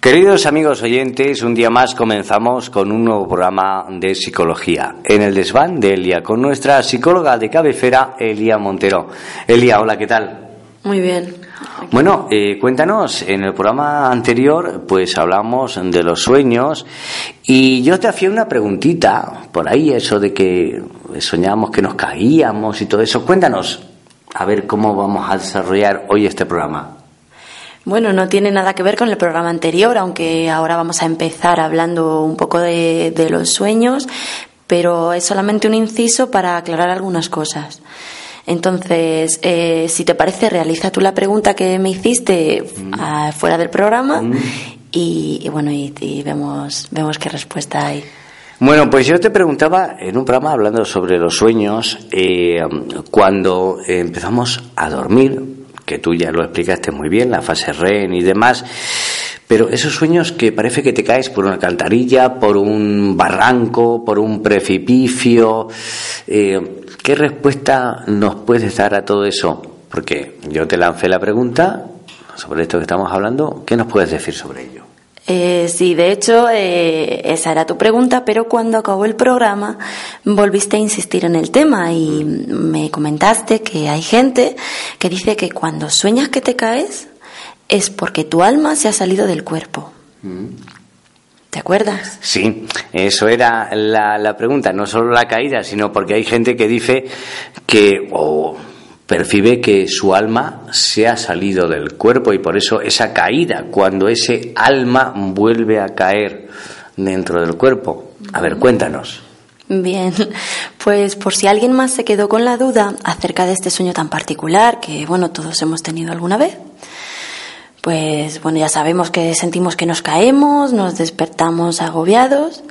Queridos amigos oyentes, un día más comenzamos con un nuevo programa de psicología en el desván de Elia con nuestra psicóloga de cabecera, Elia Montero. Elia, hola, ¿qué tal? Muy bien. Bueno, eh, cuéntanos, en el programa anterior pues hablamos de los sueños y yo te hacía una preguntita por ahí, eso de que soñábamos que nos caíamos y todo eso. Cuéntanos, a ver cómo vamos a desarrollar hoy este programa. Bueno, no tiene nada que ver con el programa anterior, aunque ahora vamos a empezar hablando un poco de, los sueños, pero es solamente un inciso para aclarar algunas cosas. Entonces, eh, si te parece, realiza tú la pregunta que me hiciste mm. fuera del programa mm. y, bueno, y, vemos, vemos qué respuesta hay. Bueno, pues yo te preguntaba en un programa hablando sobre los sueños, eh, cuando empezamos a dormir, que tú ya lo explicaste muy bien, la fase REN y demás, pero esos sueños que parece que te caes por una cantarilla, por un barranco, por un precipicio, eh, ¿qué respuesta nos puedes dar a todo eso? Porque yo te lancé la pregunta sobre esto que estamos hablando, ¿qué nos puedes decir sobre ello? Eh, sí, de hecho, eh, esa era tu pregunta, pero cuando acabó el programa volviste a insistir en el tema y me comentaste que hay gente que dice que cuando sueñas que te caes es porque tu alma se ha salido del cuerpo. ¿Te acuerdas? Sí, eso era la, pregunta, no solo la caída, sino porque hay gente que dice que, percibe que su alma se ha salido del cuerpo y por eso esa caída, cuando ese alma vuelve a caer dentro del cuerpo. A ver, cuéntanos. Bien, pues por si alguien más se quedó con la duda acerca de este sueño tan particular que, bueno, todos hemos tenido alguna vez, pues bueno, ya sabemos que sentimos que nos caemos, nos despertamos agobiados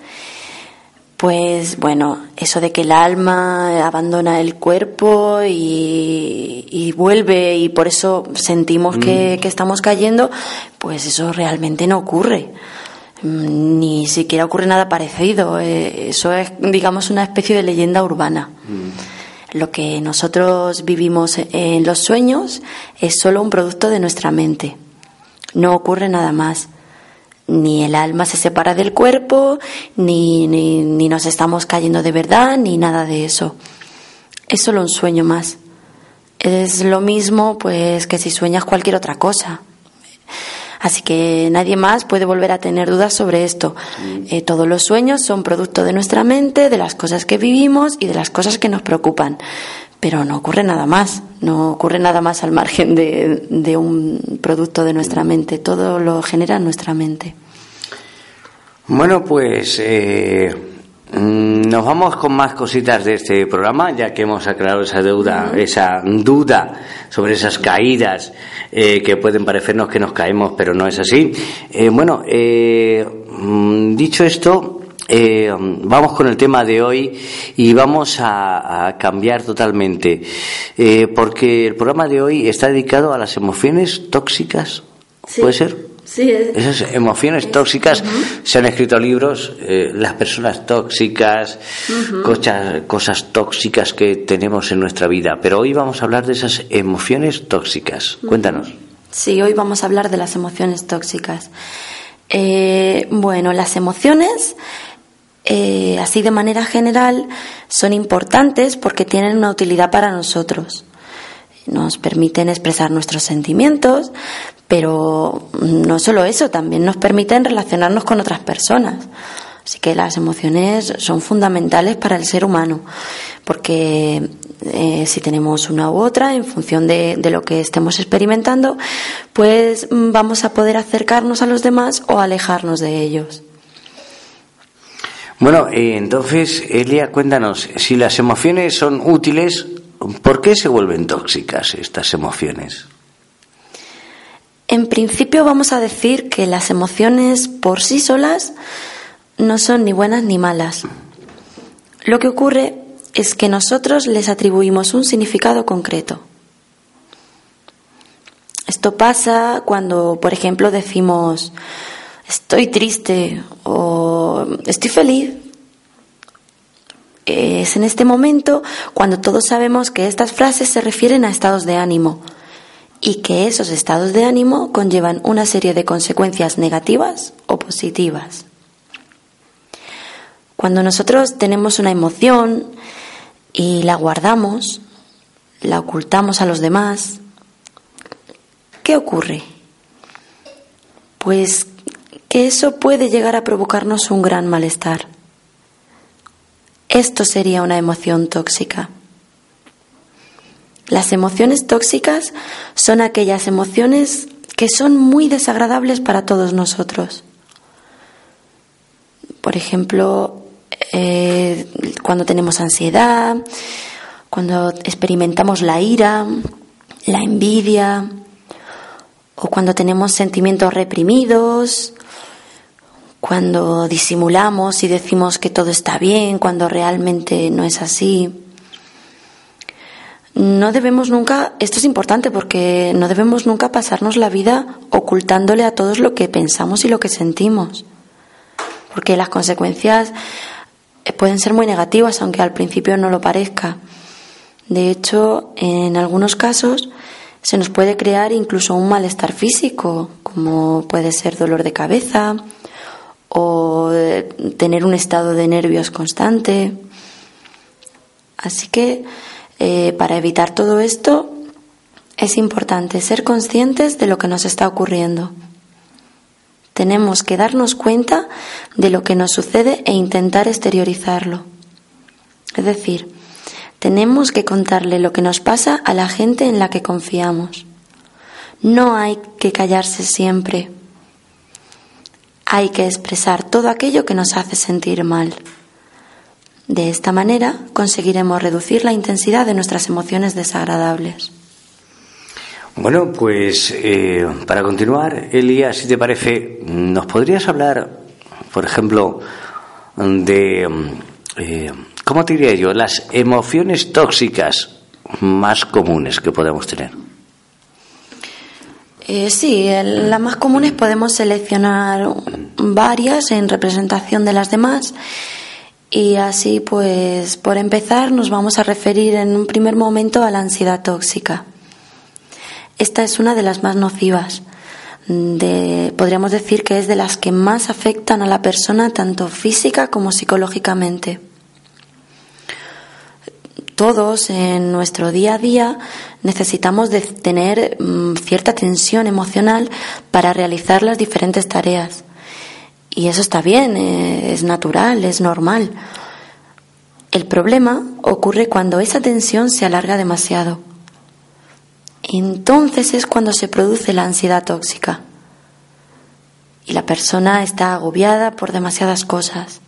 pues bueno, eso de que el alma abandona el cuerpo y, vuelve y por eso sentimos mm. que, estamos cayendo, pues eso realmente no ocurre. Mm, ni siquiera ocurre nada parecido. Eh, eso es, digamos, una especie de leyenda urbana. Mm. Lo que nosotros vivimos en los sueños es solo un producto de nuestra mente. No ocurre nada más ni el alma se separa del cuerpo, ni, ni, nos estamos cayendo de verdad, ni nada de eso. Es solo un sueño más. Es lo mismo pues que si sueñas cualquier otra cosa. Así que nadie más puede volver a tener dudas sobre esto. Eh, todos los sueños son producto de nuestra mente, de las cosas que vivimos y de las cosas que nos preocupan. Pero no ocurre nada más, no ocurre nada más al margen de, de un producto de nuestra mente. Todo lo genera nuestra mente. Bueno, pues eh, nos vamos con más cositas de este programa, ya que hemos aclarado esa deuda, esa duda sobre esas caídas eh, que pueden parecernos que nos caemos, pero no es así. Eh, bueno, mm, dicho esto, vamos con el tema de hoy y vamos a, cambiar totalmente, porque el programa de hoy está dedicado a las emociones tóxicas. ¿Puede ser? Esas emociones tóxicas, se han escrito libros, eh, las personas tóxicas, cosas, cosas tóxicas que tenemos en nuestra vida. Pero hoy vamos a hablar de esas emociones tóxicas. Cuéntanos. Sí, hoy vamos a hablar de las emociones tóxicas. Eh, bueno, las emociones, eh, así de manera general, son importantes porque tienen una utilidad para nosotros nos permiten expresar nuestros sentimientos, pero no solo eso, también nos permiten relacionarnos con otras personas. Así que las emociones son fundamentales para el ser humano, porque eh, si tenemos una u otra, en función de, lo que estemos experimentando, pues mm, vamos a poder acercarnos a los demás o alejarnos de ellos. Bueno, eh, entonces, Elia, cuéntanos, si las emociones son útiles, ¿por qué se vuelven tóxicas estas emociones? En principio vamos a decir que las emociones por sí solas no son ni buenas ni malas. Lo que ocurre es que nosotros les atribuimos un significado concreto. Esto pasa cuando, por ejemplo, decimos estoy triste o estoy feliz. Es en este momento cuando todos sabemos que estas frases se refieren a estados de ánimo y que esos estados de ánimo conllevan una serie de consecuencias negativas o positivas. Cuando nosotros tenemos una emoción y la guardamos, la ocultamos a los demás, ¿qué ocurre? Pues que eso puede llegar a provocarnos un gran malestar. Esto sería una emoción tóxica. Las emociones tóxicas son aquellas emociones que son muy desagradables para todos nosotros. Por ejemplo, eh, cuando tenemos ansiedad, cuando experimentamos la ira, la envidia, o cuando tenemos sentimientos reprimidos, cuando disimulamos y decimos que todo está bien cuando realmente no es así no debemos nunca, esto es importante porque no debemos nunca pasarnos la vida ocultándole a todos lo que pensamos y lo que sentimos. Porque las consecuencias eh, pueden ser muy negativas, aunque al principio no lo parezca. De hecho, en algunos casos se nos puede crear incluso un malestar físico, como puede ser dolor de cabeza o eh, tener un estado de nervios constante. Así que eh, para evitar todo esto, es importante ser conscientes de lo que nos está ocurriendo. Tenemos que darnos cuenta de lo que nos sucede e intentar exteriorizarlo. Es decir, tenemos que contarle lo que nos pasa a la gente en la que confiamos. No hay que callarse siempre. Hay que expresar todo aquello que nos hace sentir mal. De esta manera conseguiremos reducir la intensidad de nuestras emociones desagradables. Bueno, pues eh, para continuar, Elías, si te parece, ¿nos podrías hablar, por ejemplo, de, eh, ¿cómo diría yo?, las emociones tóxicas más comunes que podemos tener. Eh, sí, las más comunes podemos seleccionar varias en representación de las demás y así, pues, por empezar, nos vamos a referir en un primer momento a la ansiedad tóxica. Esta es una de las más nocivas. Podríamos decir que es de las que más afectan a la persona tanto física como psicológicamente. Todos en nuestro día a día necesitamos de tener mm, cierta tensión emocional para realizar las diferentes tareas. Y eso está bien, eh, es natural, es normal. El problema ocurre cuando esa tensión se alarga demasiado. Entonces es cuando se produce la ansiedad tóxica. Y la persona está agobiada por demasiadas cosas,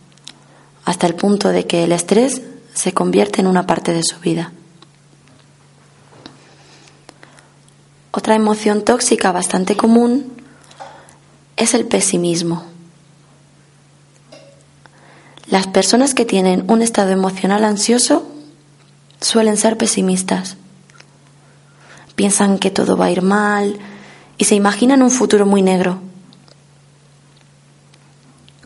hasta el punto de que el estrés se convierte en una parte de su vida. Otra emoción tóxica bastante común es el pesimismo. Las personas que tienen un estado emocional ansioso suelen ser pesimistas. Piensan que todo va a ir mal y se imaginan un futuro muy negro.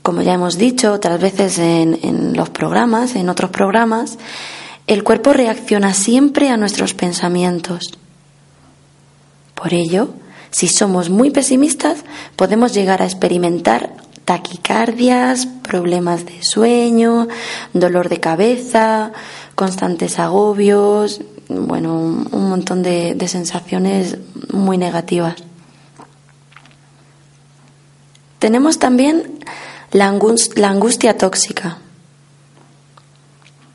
Como ya hemos dicho otras veces en, los programas, en otros programas, el cuerpo reacciona siempre a nuestros pensamientos. Por ello, si somos muy pesimistas, podemos llegar a experimentar taquicardias, problemas de sueño, dolor de cabeza, constantes agobios, bueno, un montón de, sensaciones muy negativas. Tenemos también la, angustia tóxica.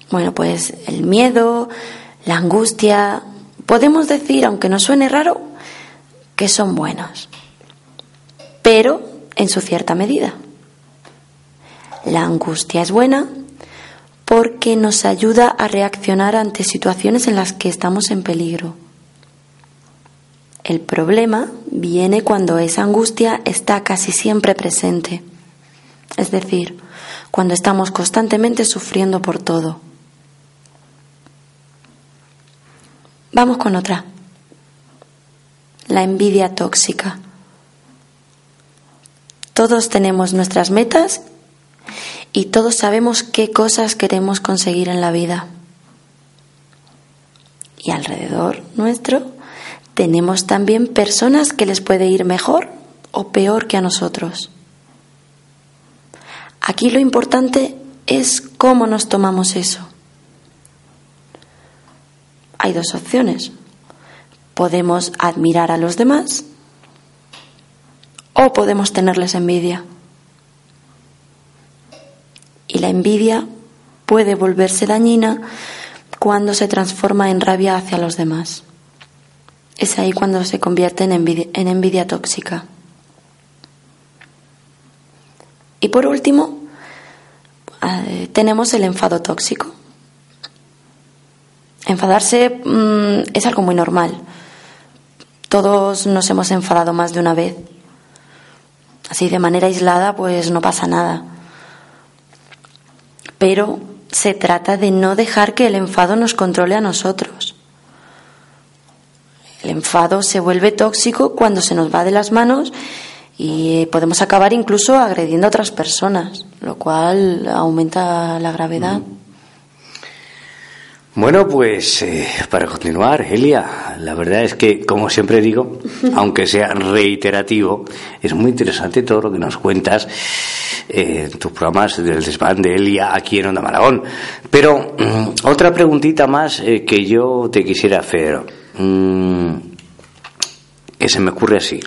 Bueno, pues el miedo, la angustia, podemos decir, aunque nos suene raro, que son buenos. Pero en su cierta medida. La angustia es buena porque nos ayuda a reaccionar ante situaciones en las que estamos en peligro. El problema viene cuando esa angustia está casi siempre presente. Es decir, cuando estamos constantemente sufriendo por todo. Vamos con otra. La envidia tóxica. Todos tenemos nuestras metas y todos sabemos qué cosas queremos conseguir en la vida. Y alrededor nuestro tenemos también personas que les puede ir mejor o peor que a nosotros. Aquí lo importante es cómo nos tomamos eso. Hay dos opciones. Podemos admirar a los demás o podemos tenerles envidia. Y la envidia puede volverse dañina cuando se transforma en rabia hacia los demás. Es ahí cuando se convierte en envidia, tóxica. Y por último, eh, tenemos el enfado tóxico. Enfadarse mm, es algo muy normal. Todos nos hemos enfadado más de una vez. Así de manera aislada, pues no pasa nada. Pero se trata de no dejar que el enfado nos controle a nosotros. El enfado se vuelve tóxico cuando se nos va de las manos y podemos acabar incluso agrediendo a otras personas, lo cual aumenta la gravedad. Bueno, pues eh, para continuar, Elia, la verdad es que, como siempre digo, aunque sea reiterativo, es muy interesante todo lo que nos cuentas eh, en tus programas del desván de Elia aquí en Onda Maragón. Pero mm, otra preguntita más eh, que yo te quisiera hacer, mm, que se me ocurre así.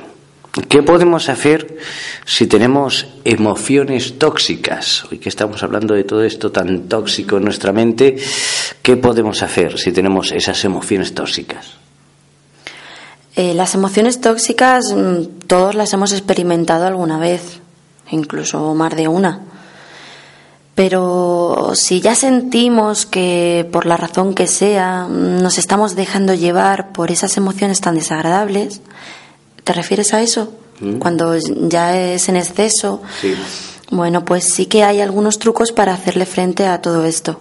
¿Qué podemos hacer si tenemos emociones tóxicas? Hoy que estamos hablando de todo esto tan tóxico en nuestra mente, ¿qué podemos hacer si tenemos esas emociones tóxicas? Eh, las emociones tóxicas mm, todos las hemos experimentado alguna vez, incluso más de una. Pero si ya sentimos que por la razón que sea mm, nos estamos dejando llevar por esas emociones tan desagradables, ¿Te refieres a eso? Mm. Cuando ya es en exceso. Sí. Bueno, pues sí que hay algunos trucos para hacerle frente a todo esto.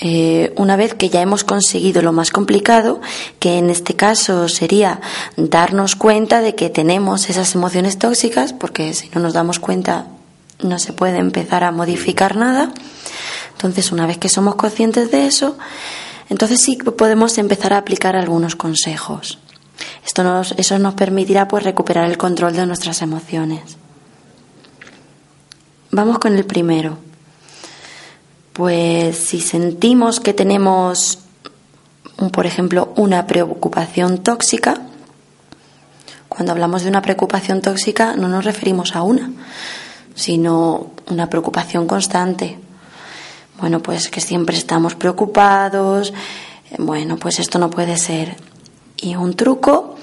Eh, una vez que ya hemos conseguido lo más complicado, que en este caso sería darnos cuenta de que tenemos esas emociones tóxicas, porque si no nos damos cuenta no se puede empezar a modificar nada. Entonces, una vez que somos conscientes de eso, entonces sí podemos empezar a aplicar algunos consejos. Eso nos permitirá pues recuperar el control de nuestras emociones. Vamos con el primero. Pues si sentimos que tenemos, por ejemplo, una preocupación tóxica, cuando hablamos de una preocupación tóxica no nos referimos a una, sino una preocupación constante. Bueno, pues que siempre estamos preocupados. Bueno, pues esto no puede ser. Y un truco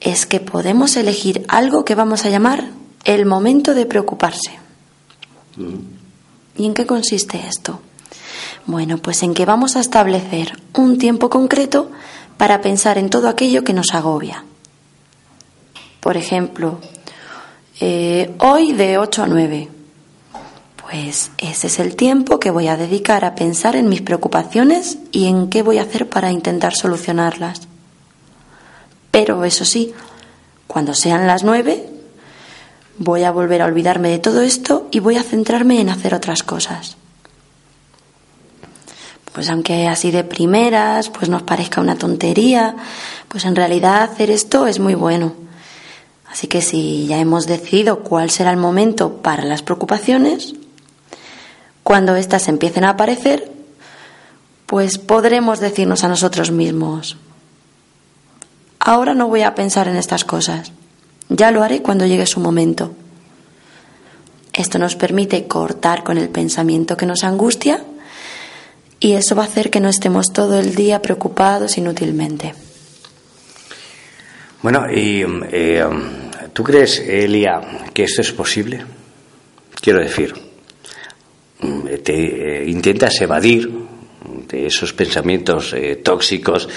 es que podemos elegir algo que vamos a llamar el momento de preocuparse. ¿Y en qué consiste esto? Bueno, pues en que vamos a establecer un tiempo concreto para pensar en todo aquello que nos agobia. Por ejemplo, eh, hoy de 8 a 9. Pues ese es el tiempo que voy a dedicar a pensar en mis preocupaciones y en qué voy a hacer para intentar solucionarlas. Pero eso sí, cuando sean las nueve, voy a volver a olvidarme de todo esto y voy a centrarme en hacer otras cosas. Pues aunque así de primeras, pues nos parezca una tontería, pues en realidad hacer esto es muy bueno. Así que si ya hemos decidido cuál será el momento para las preocupaciones, cuando éstas empiecen a aparecer, pues podremos decirnos a nosotros mismos, Ahora no voy a pensar en estas cosas. Ya lo haré cuando llegue su momento. Esto nos permite cortar con el pensamiento que nos angustia y eso va a hacer que no estemos todo el día preocupados inútilmente. Bueno, y eh, ¿tú crees, Elia, que esto es posible? Quiero decir, te eh, intentas evadir de esos pensamientos eh, tóxicos,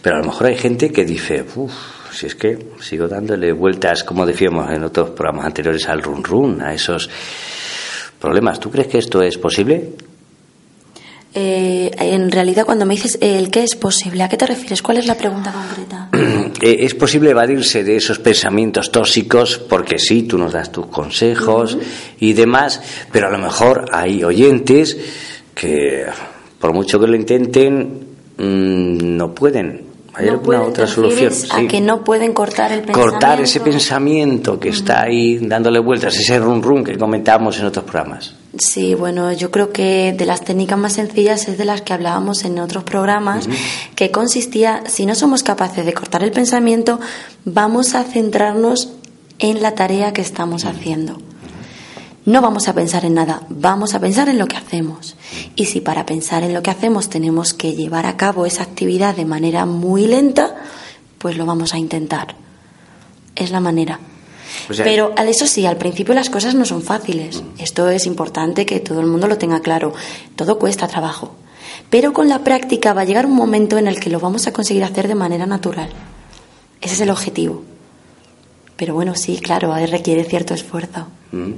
pero a lo mejor hay gente que dice, uff, si es que sigo dándole vueltas, como decíamos en otros programas anteriores, al run run, a esos problemas. ¿Tú crees que esto es posible? Eh, en realidad, cuando me dices el qué es posible, ¿a qué te refieres? ¿Cuál es la pregunta concreta? Eh, ¿Es posible evadirse de esos pensamientos tóxicos? Porque sí, tú nos das tus consejos y demás, pero a lo mejor hay oyentes que, por mucho que lo intenten, mm, no pueden. ¿Hay alguna otra solución? A que no pueden cortar el pensamiento. Cortar ese pensamiento que está ahí dándole vueltas, ese run run que comentábamos en otros programas. Sí, bueno, yo creo que de las técnicas más sencillas es de las que hablábamos en otros programas, que consistía, si no somos capaces de cortar el pensamiento, vamos a centrarnos en la tarea que estamos haciendo. No vamos a pensar en nada, vamos a pensar en lo que hacemos. Y si para pensar en lo que hacemos tenemos que llevar a cabo esa actividad de manera muy lenta, pues lo vamos a intentar. Es la manera. Pero eso sí, al principio las cosas no son fáciles. Esto es importante que todo el mundo lo tenga claro. Todo cuesta trabajo. Pero con la práctica va a llegar un momento en el que lo vamos a conseguir hacer de manera natural. Ese es el objetivo. Pero bueno, sí, claro, requiere cierto esfuerzo. Mm.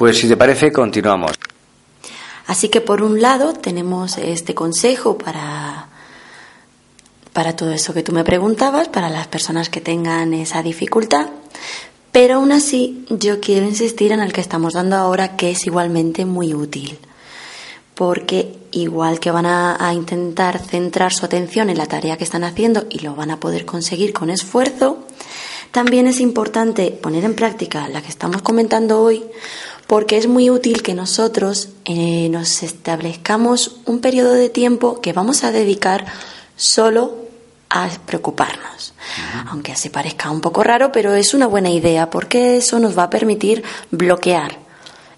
Pues si te parece, continuamos. Así que por un lado tenemos este consejo para para todo eso que tú me preguntabas, para las personas que tengan esa dificultad. Pero aún así, yo quiero insistir en el que estamos dando ahora, que es igualmente muy útil. Porque igual que van a, intentar centrar su atención en la tarea que están haciendo y lo van a poder conseguir con esfuerzo, también es importante poner en práctica la que estamos comentando hoy, porque es muy útil que nosotros eh, nos establezcamos un periodo de tiempo que vamos a dedicar solo a preocuparnos. Aunque así parezca un poco raro, pero es una buena idea porque eso nos va a permitir bloquear.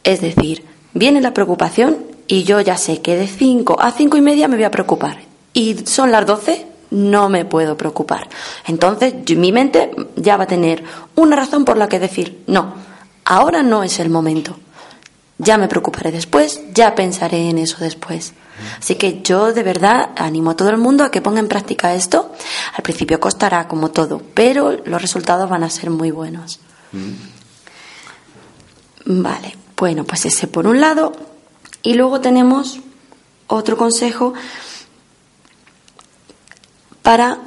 Es decir, viene la preocupación y yo ya sé que de 5 a cinco y media me voy a preocupar. Y son las 12, no me puedo preocupar. Entonces mi mente ya va a tener una razón por la que decir, no, ahora no es el momento. Ya me preocuparé después, ya pensaré en eso después. Así que yo de verdad animo a todo el mundo a que ponga en práctica esto. Al principio costará como todo, pero los resultados van a ser muy buenos. Vale, bueno, pues ese por un lado. Y luego tenemos otro consejo para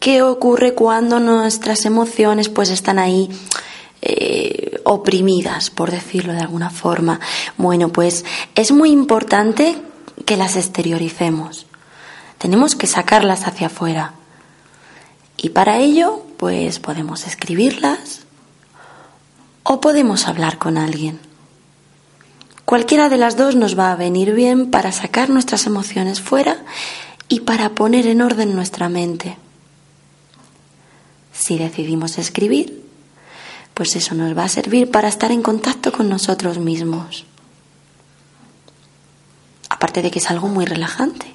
qué ocurre cuando nuestras emociones pues están ahí eh, oprimidas, por decirlo de alguna forma. Bueno, pues es muy importante que las exterioricemos. Tenemos que sacarlas hacia afuera. Y para ello, pues podemos escribirlas o podemos hablar con alguien. Cualquiera de las dos nos va a venir bien para sacar nuestras emociones fuera y para poner en orden nuestra mente. Si decidimos escribir, pues eso nos va a servir para estar en contacto con nosotros mismos aparte de que es algo muy relajante.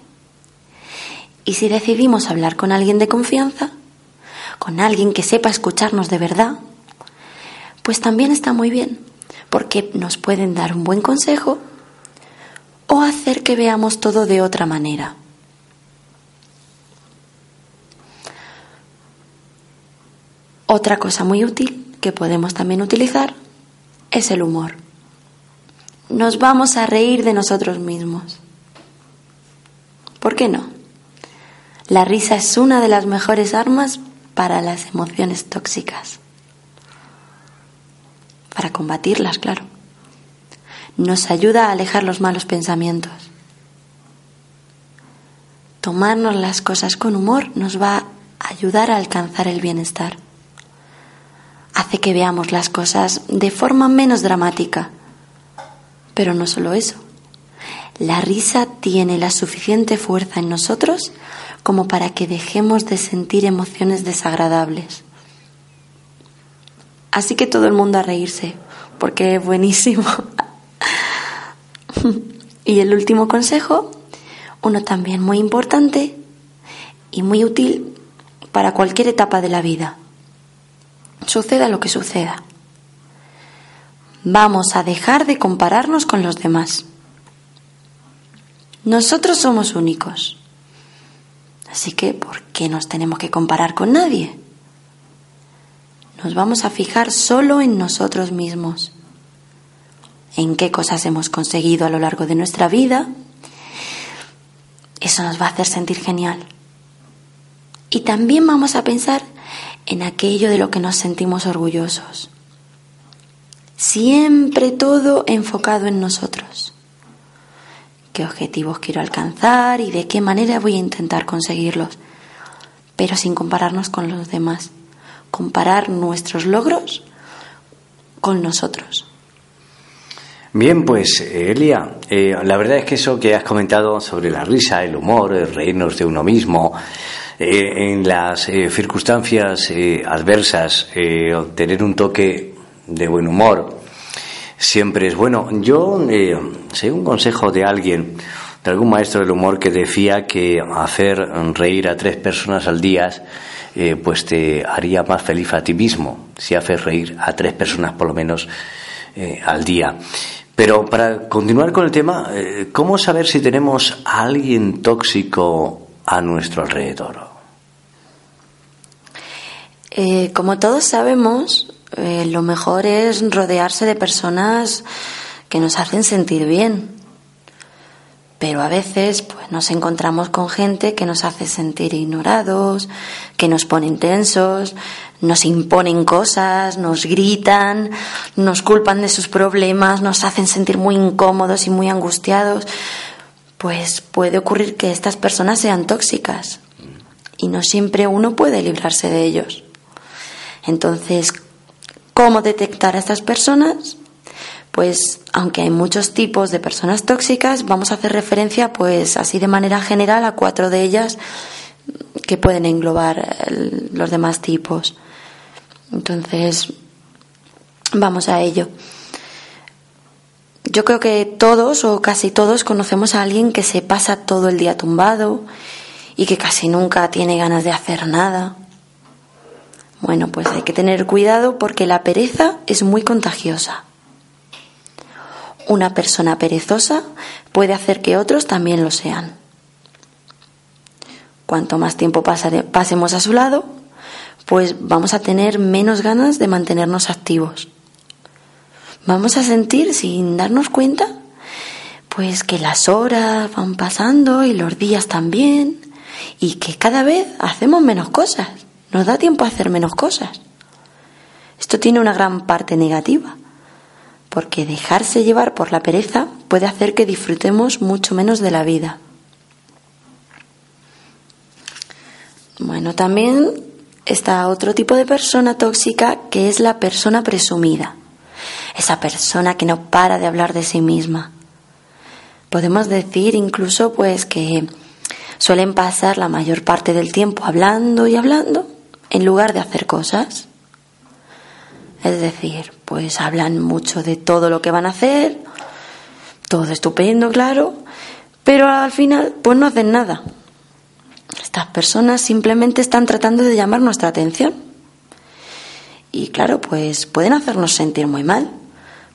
Y si decidimos hablar con alguien de confianza, con alguien que sepa escucharnos de verdad, pues también está muy bien, porque nos pueden dar un buen consejo o hacer que veamos todo de otra manera. Otra cosa muy útil que podemos también utilizar es el humor nos vamos a reír de nosotros mismos. ¿Por qué no? La risa es una de las mejores armas para las emociones tóxicas. Para combatirlas, claro. Nos ayuda a alejar los malos pensamientos. Tomarnos las cosas con humor nos va a ayudar a alcanzar el bienestar. Hace que veamos las cosas de forma menos dramática pero no solo eso. La risa tiene la suficiente fuerza en nosotros como para que dejemos de sentir emociones desagradables. Así que todo el mundo a reírse, porque es buenísimo. y el último consejo, uno también muy importante y muy útil para cualquier etapa de la vida. Suceda lo que suceda. Vamos a dejar de compararnos con los demás. Nosotros somos únicos. Así que, ¿por qué nos tenemos que comparar con nadie? Nos vamos a fijar solo en nosotros mismos, en qué cosas hemos conseguido a lo largo de nuestra vida. Eso nos va a hacer sentir genial. Y también vamos a pensar en aquello de lo que nos sentimos orgullosos. Siempre todo enfocado en nosotros. ¿Qué objetivos quiero alcanzar y de qué manera voy a intentar conseguirlos? Pero sin compararnos con los demás comparar nuestros logros con nosotros. Bien, pues Elia, eh, la verdad es que eso que has comentado sobre la risa, el humor, el reírnos de uno mismo, eh, en las eh, circunstancias adversas, tener un toque de buen humor, siempre es bueno. Yo sé un consejo de alguien, de algún maestro del humor que decía que hacer reír a tres personas al día eh, pues te haría más feliz a ti mismo si haces reír a tres personas por lo menos eh, al día. Pero para continuar con el tema, eh, ¿cómo saber si tenemos a alguien tóxico a nuestro alrededor? Como todos sabemos, lo mejor es rodearse de personas que nos hacen sentir bien. Pero a veces pues, nos encontramos con gente que nos hace sentir ignorados, que nos ponen tensos, nos imponen cosas, nos gritan, nos culpan de sus problemas, nos hacen sentir muy incómodos y muy angustiados. Pues puede ocurrir que estas personas sean tóxicas y no siempre uno puede librarse de ellos. Entonces, ¿cómo detectar a estas personas? pues aunque hay muchos tipos de personas tóxicas, vamos a hacer referencia pues así de manera general a cuatro de ellas que pueden englobar los demás tipos. Entonces, vamos a ello. Yo creo que todos o casi todos conocemos a alguien que se pasa todo el día tumbado y que casi nunca tiene ganas de hacer nada. Bueno, pues hay que tener cuidado porque la pereza es muy contagiosa. Una persona perezosa puede hacer que otros también lo sean. Cuanto más tiempo pasemos a su lado, pues vamos a tener menos ganas de mantenernos activos. Vamos a sentir, sin darnos cuenta, pues que las horas van pasando y los días también, y que cada vez hacemos menos cosas, nos da tiempo a hacer menos cosas. Esto tiene una gran parte negativa, porque dejarse llevar por la pereza puede hacer que disfrutemos mucho menos de la vida. Bueno, también está otro tipo de persona tóxica que es la persona presumida. Esa persona que no para de hablar de sí misma. Podemos decir incluso pues que suelen pasar la mayor parte del tiempo hablando y hablando en lugar de hacer cosas. Es decir, pues hablan mucho de todo lo que van a hacer, todo estupendo, claro, pero al final pues no hacen nada. Estas personas simplemente están tratando de llamar nuestra atención. Y claro, pues pueden hacernos sentir muy mal,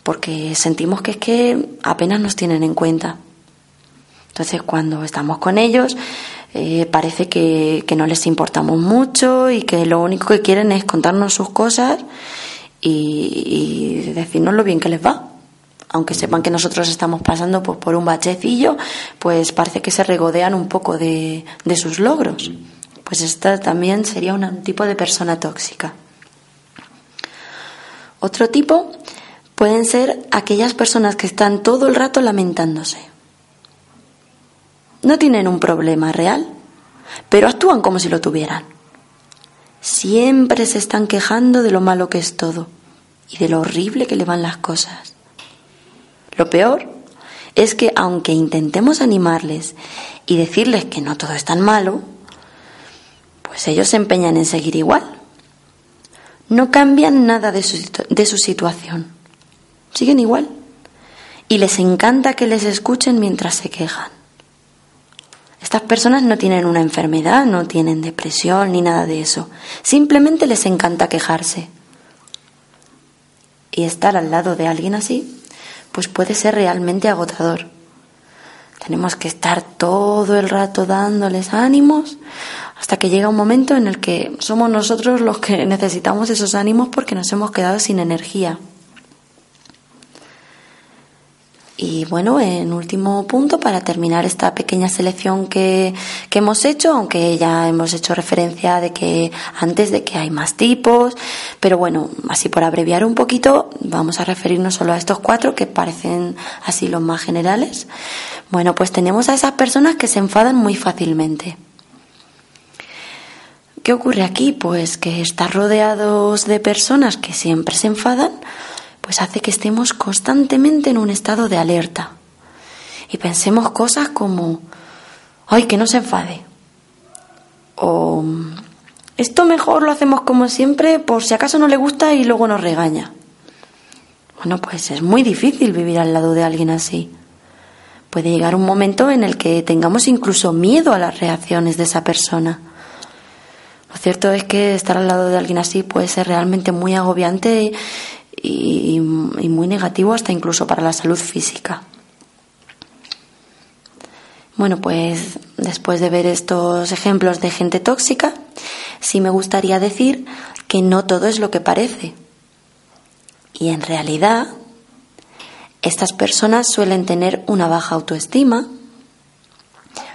porque sentimos que es que apenas nos tienen en cuenta. Entonces, cuando estamos con ellos, eh, parece que, que no les importamos mucho y que lo único que quieren es contarnos sus cosas y, decirnos lo bien que les va. Aunque sepan que nosotros estamos pasando pues, por un bachecillo, pues parece que se regodean un poco de, de sus logros. Pues esta también sería un tipo de persona tóxica. Otro tipo pueden ser aquellas personas que están todo el rato lamentándose. No tienen un problema real, pero actúan como si lo tuvieran. Siempre se están quejando de lo malo que es todo y de lo horrible que le van las cosas. Lo peor es que aunque intentemos animarles y decirles que no todo es tan malo, pues ellos se empeñan en seguir igual. No cambian nada de su, de su situación. Siguen igual. Y les encanta que les escuchen mientras se quejan. Estas personas no tienen una enfermedad, no tienen depresión ni nada de eso. Simplemente les encanta quejarse. Y estar al lado de alguien así, pues puede ser realmente agotador. Tenemos que estar todo el rato dándoles ánimos hasta que llega un momento en el que somos nosotros los que necesitamos esos ánimos porque nos hemos quedado sin energía. Y bueno, en último punto, para terminar esta pequeña selección que, que, hemos hecho, aunque ya hemos hecho referencia de que antes de que hay más tipos, pero bueno, así por abreviar un poquito, vamos a referirnos solo a estos cuatro que parecen así los más generales. Bueno, pues tenemos a esas personas que se enfadan muy fácilmente. ¿Qué ocurre aquí? Pues que estar rodeados de personas que siempre se enfadan, pues hace que estemos constantemente en un estado de alerta y pensemos cosas como, ay, que no se enfade, o esto mejor lo hacemos como siempre por si acaso no le gusta y luego nos regaña. Bueno, pues es muy difícil vivir al lado de alguien así. Puede llegar un momento en el que tengamos incluso miedo a las reacciones de esa persona. Lo cierto es que estar al lado de alguien así puede ser realmente muy agobiante y, muy negativo hasta incluso para la salud física. Bueno, pues después de ver estos ejemplos de gente tóxica, sí me gustaría decir que no todo es lo que parece. Y en realidad, estas personas suelen tener una baja autoestima,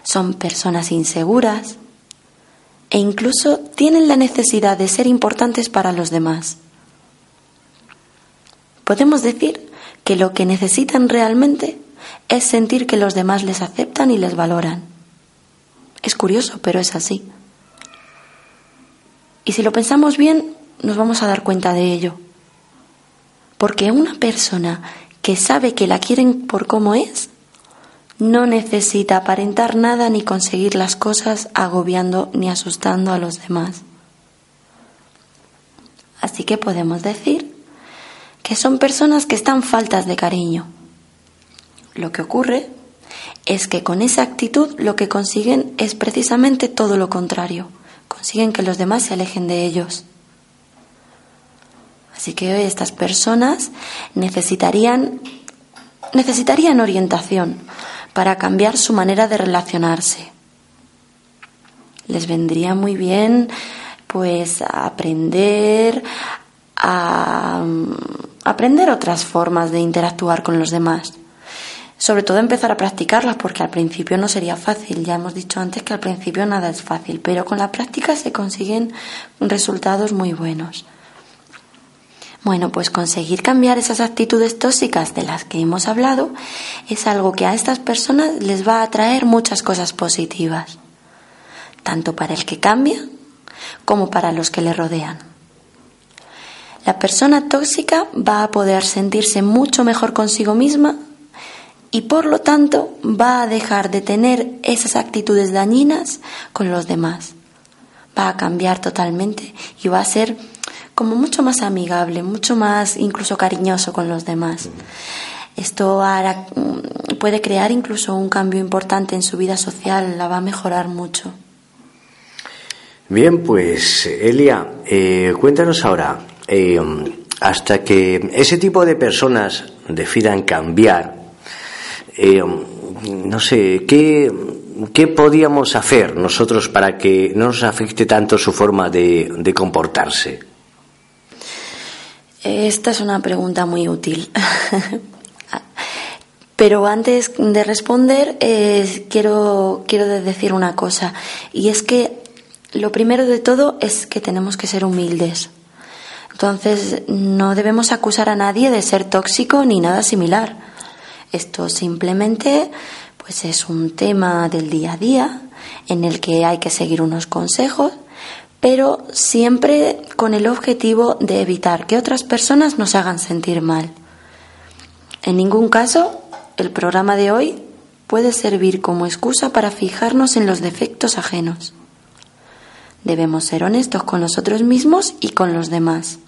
son personas inseguras e incluso tienen la necesidad de ser importantes para los demás. Podemos decir que lo que necesitan realmente es sentir que los demás les aceptan y les valoran. Es curioso, pero es así. Y si lo pensamos bien, nos vamos a dar cuenta de ello. Porque una persona que sabe que la quieren por cómo es, no necesita aparentar nada ni conseguir las cosas agobiando ni asustando a los demás. Así que podemos decir que son personas que están faltas de cariño. Lo que ocurre es que con esa actitud lo que consiguen es precisamente todo lo contrario. Consiguen que los demás se alejen de ellos. Así que hoy estas personas necesitarían necesitarían orientación para cambiar su manera de relacionarse. Les vendría muy bien pues aprender a aprender otras formas de interactuar con los demás. Sobre todo empezar a practicarlas porque al principio no sería fácil. Ya hemos dicho antes que al principio nada es fácil, pero con la práctica se consiguen resultados muy buenos. Bueno, pues conseguir cambiar esas actitudes tóxicas de las que hemos hablado es algo que a estas personas les va a traer muchas cosas positivas, tanto para el que cambia como para los que le rodean. La persona tóxica va a poder sentirse mucho mejor consigo misma y por lo tanto va a dejar de tener esas actitudes dañinas con los demás. Va a cambiar totalmente y va a ser como mucho más amigable, mucho más incluso cariñoso con los demás. Esto mm, puede crear incluso un cambio importante en su vida social, la va a mejorar mucho. Bien, pues Elia, eh, cuéntanos ahora, eh, hasta que ese tipo de personas decidan cambiar, eh, no sé, ¿qué, ¿qué podíamos hacer nosotros para que no nos afecte tanto su forma de, comportarse? Esta es una pregunta muy útil. Pero antes de responder, eh, quiero, quiero decir una cosa. Y es que lo primero de todo es que tenemos que ser humildes. Entonces, no debemos acusar a nadie de ser tóxico ni nada similar. Esto simplemente pues es un tema del día a día en el que hay que seguir unos consejos, pero siempre con el objetivo de evitar que otras personas nos hagan sentir mal. En ningún caso, el programa de hoy puede servir como excusa para fijarnos en los defectos ajenos. Debemos ser honestos con nosotros mismos y con los demás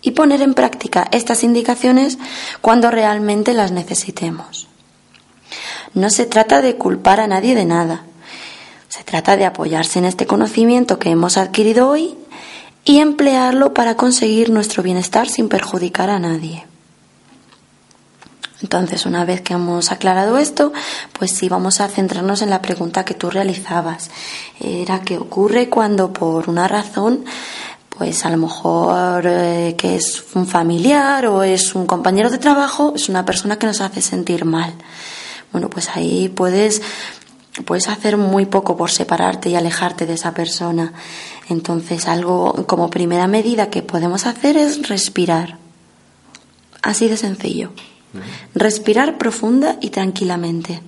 y poner en práctica estas indicaciones cuando realmente las necesitemos. No se trata de culpar a nadie de nada. Se trata de apoyarse en este conocimiento que hemos adquirido hoy y emplearlo para conseguir nuestro bienestar sin perjudicar a nadie. Entonces, una vez que hemos aclarado esto, pues sí vamos a centrarnos en la pregunta que tú realizabas. Era qué ocurre cuando por una razón, pues a lo mejor eh, que es un familiar o es un compañero de trabajo, es una persona que nos hace sentir mal. Bueno, pues ahí puedes puedes hacer muy poco por separarte y alejarte de esa persona. Entonces, algo como primera medida que podemos hacer es respirar. Así de sencillo. Respirar profunda y tranquilamente.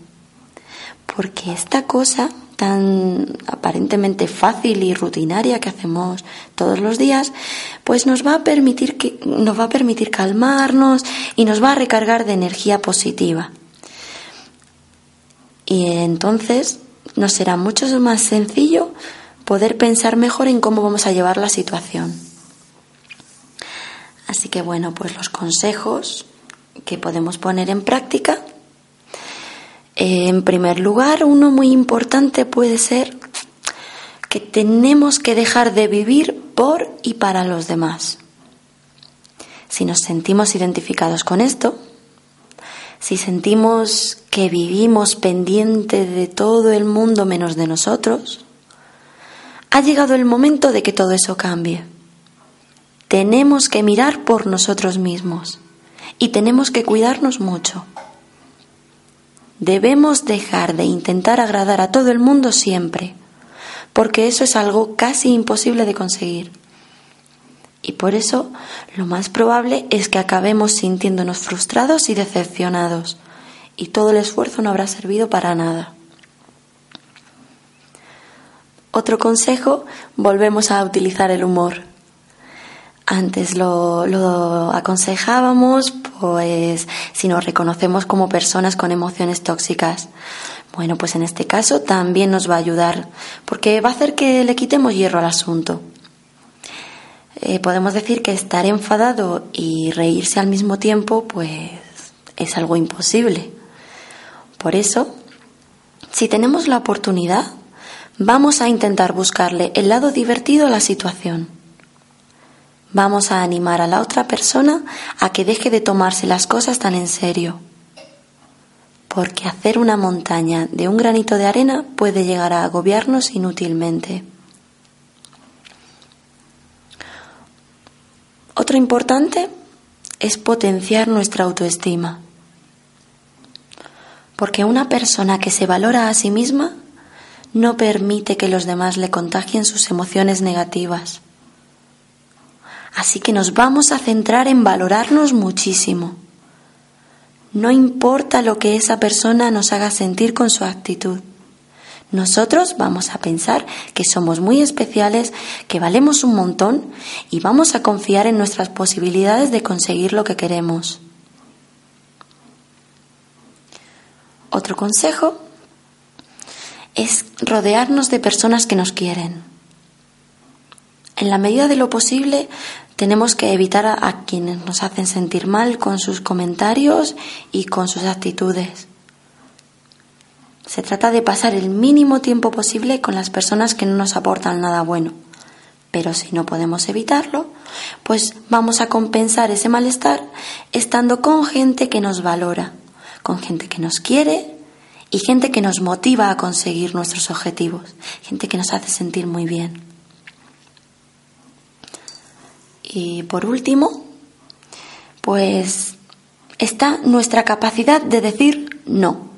Porque esta cosa tan aparentemente fácil y rutinaria que hacemos todos los días, pues nos va a permitir que nos va a permitir calmarnos y nos va a recargar de energía positiva. Y entonces nos será mucho más sencillo poder pensar mejor en cómo vamos a llevar la situación. Así que bueno, pues los consejos que podemos poner en práctica. En primer lugar, uno muy importante puede ser que tenemos que dejar de vivir por y para los demás. Si nos sentimos identificados con esto, si sentimos que vivimos pendiente de todo el mundo menos de nosotros, ha llegado el momento de que todo eso cambie. Tenemos que mirar por nosotros mismos y tenemos que cuidarnos mucho. Debemos dejar de intentar agradar a todo el mundo siempre, porque eso es algo casi imposible de conseguir. Y por eso lo más probable es que acabemos sintiéndonos frustrados y decepcionados, y todo el esfuerzo no habrá servido para nada. Otro consejo, volvemos a utilizar el humor. Antes lo, aconsejábamos, pues si nos reconocemos como personas con emociones tóxicas. Bueno, pues en este caso también nos va a ayudar, porque va a hacer que le quitemos hierro al asunto. Eh, podemos decir que estar enfadado y reírse al mismo tiempo, pues es algo imposible. Por eso, si tenemos la oportunidad, vamos a intentar buscarle el lado divertido a la situación. Vamos a animar a la otra persona a que deje de tomarse las cosas tan en serio. Porque hacer una montaña de un granito de arena puede llegar a agobiarnos inútilmente. Otro importante es potenciar nuestra autoestima. Porque una persona que se valora a sí misma no permite que los demás le contagien sus emociones negativas. Así que nos vamos a centrar en valorarnos muchísimo. No importa lo que esa persona nos haga sentir con su actitud. Nosotros vamos a pensar que somos muy especiales, que valemos un montón y vamos a confiar en nuestras posibilidades de conseguir lo que queremos. Otro consejo es rodearnos de personas que nos quieren. En la medida de lo posible tenemos que evitar a, quienes nos hacen sentir mal con sus comentarios y con sus actitudes. Se trata de pasar el mínimo tiempo posible con las personas que no nos aportan nada bueno. Pero si no podemos evitarlo, pues vamos a compensar ese malestar estando con gente que nos valora, con gente que nos quiere y gente que nos motiva a conseguir nuestros objetivos, gente que nos hace sentir muy bien. Y por último, pues está nuestra capacidad de decir no.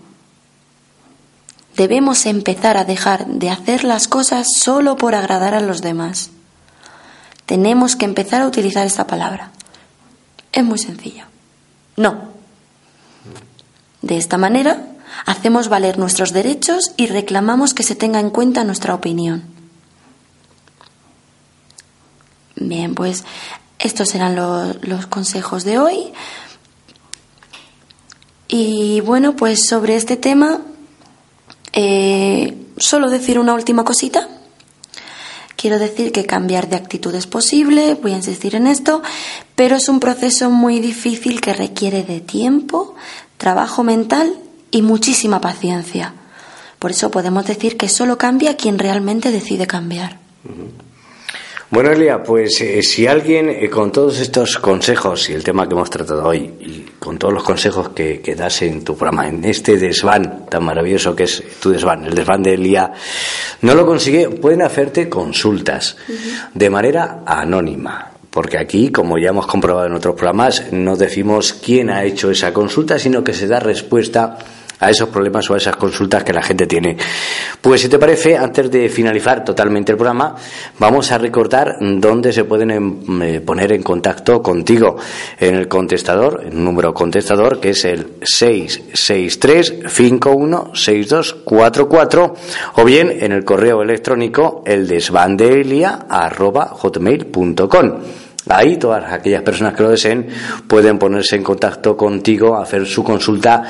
Debemos empezar a dejar de hacer las cosas solo por agradar a los demás. Tenemos que empezar a utilizar esta palabra. Es muy sencilla. No. De esta manera hacemos valer nuestros derechos y reclamamos que se tenga en cuenta nuestra opinión. Bien, pues estos serán los consejos de hoy. Y bueno, pues sobre este tema eh, solo decir una última cosita. Quiero decir que cambiar de actitud es posible, voy a insistir en esto, pero es un proceso muy difícil que requiere de tiempo, trabajo mental y muchísima paciencia. Por eso podemos decir que solo cambia quien realmente decide cambiar. Bueno, Elia, pues eh, si alguien eh, con todos estos consejos y el tema que hemos tratado hoy y con todos los consejos que, que, das en tu programa, en este desván tan maravilloso que es tu desván, el desván de Elia, no lo consigue, pueden hacerte consultas de manera anónima. Porque aquí, como ya hemos comprobado en otros programas, no decimos quién ha hecho esa consulta, sino que se da respuesta a esos problemas o a esas consultas que la gente tiene. Pues si te parece, antes de finalizar totalmente el programa, vamos a recordar dónde se pueden em, eh, poner en contacto contigo en el contestador, el número contestador que es el 663 516244 o bien en el correo electrónico el hotmail.com. Ahí todas aquellas personas que lo deseen pueden ponerse en contacto contigo, hacer su consulta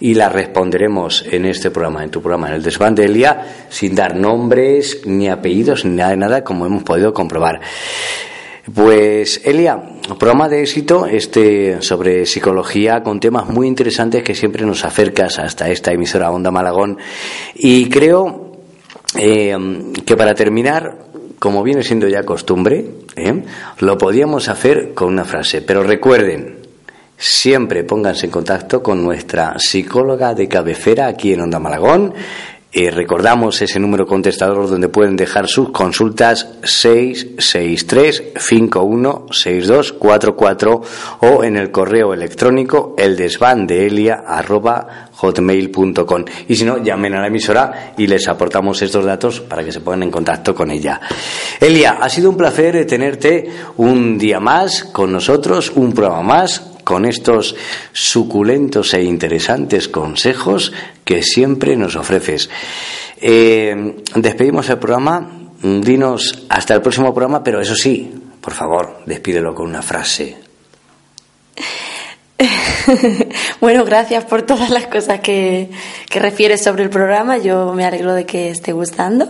y la responderemos en este programa, en tu programa, en el desván de Elia, sin dar nombres, ni apellidos, ni nada de nada, como hemos podido comprobar. Pues Elia, programa de éxito este sobre psicología con temas muy interesantes que siempre nos acercas hasta esta emisora Onda Malagón y creo eh, que para terminar como viene siendo ya costumbre, ¿eh? lo podíamos hacer con una frase. Pero recuerden, siempre pónganse en contacto con nuestra psicóloga de cabecera aquí en Onda Malagón. Recordamos ese número contestador donde pueden dejar sus consultas 663-516244 o en el correo electrónico el de Elia hotmail.com. Y si no, llamen a la emisora y les aportamos estos datos para que se pongan en contacto con ella. Elia, ha sido un placer tenerte un día más con nosotros, un programa más con estos suculentos e interesantes consejos que siempre nos ofreces. Eh, despedimos el programa. Dinos hasta el próximo programa, pero eso sí, por favor, despídelo con una frase. bueno, gracias por todas las cosas que, que refieres sobre el programa. Yo me alegro de que esté gustando.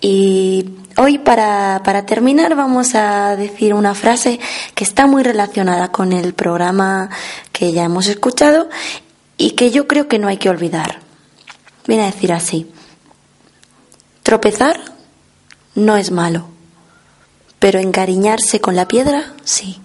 Y hoy para, para terminar vamos a decir una frase que está muy relacionada con el programa que ya hemos escuchado y que yo creo que no hay que olvidar. Viene a decir así. Tropezar no es malo, pero encariñarse con la piedra sí.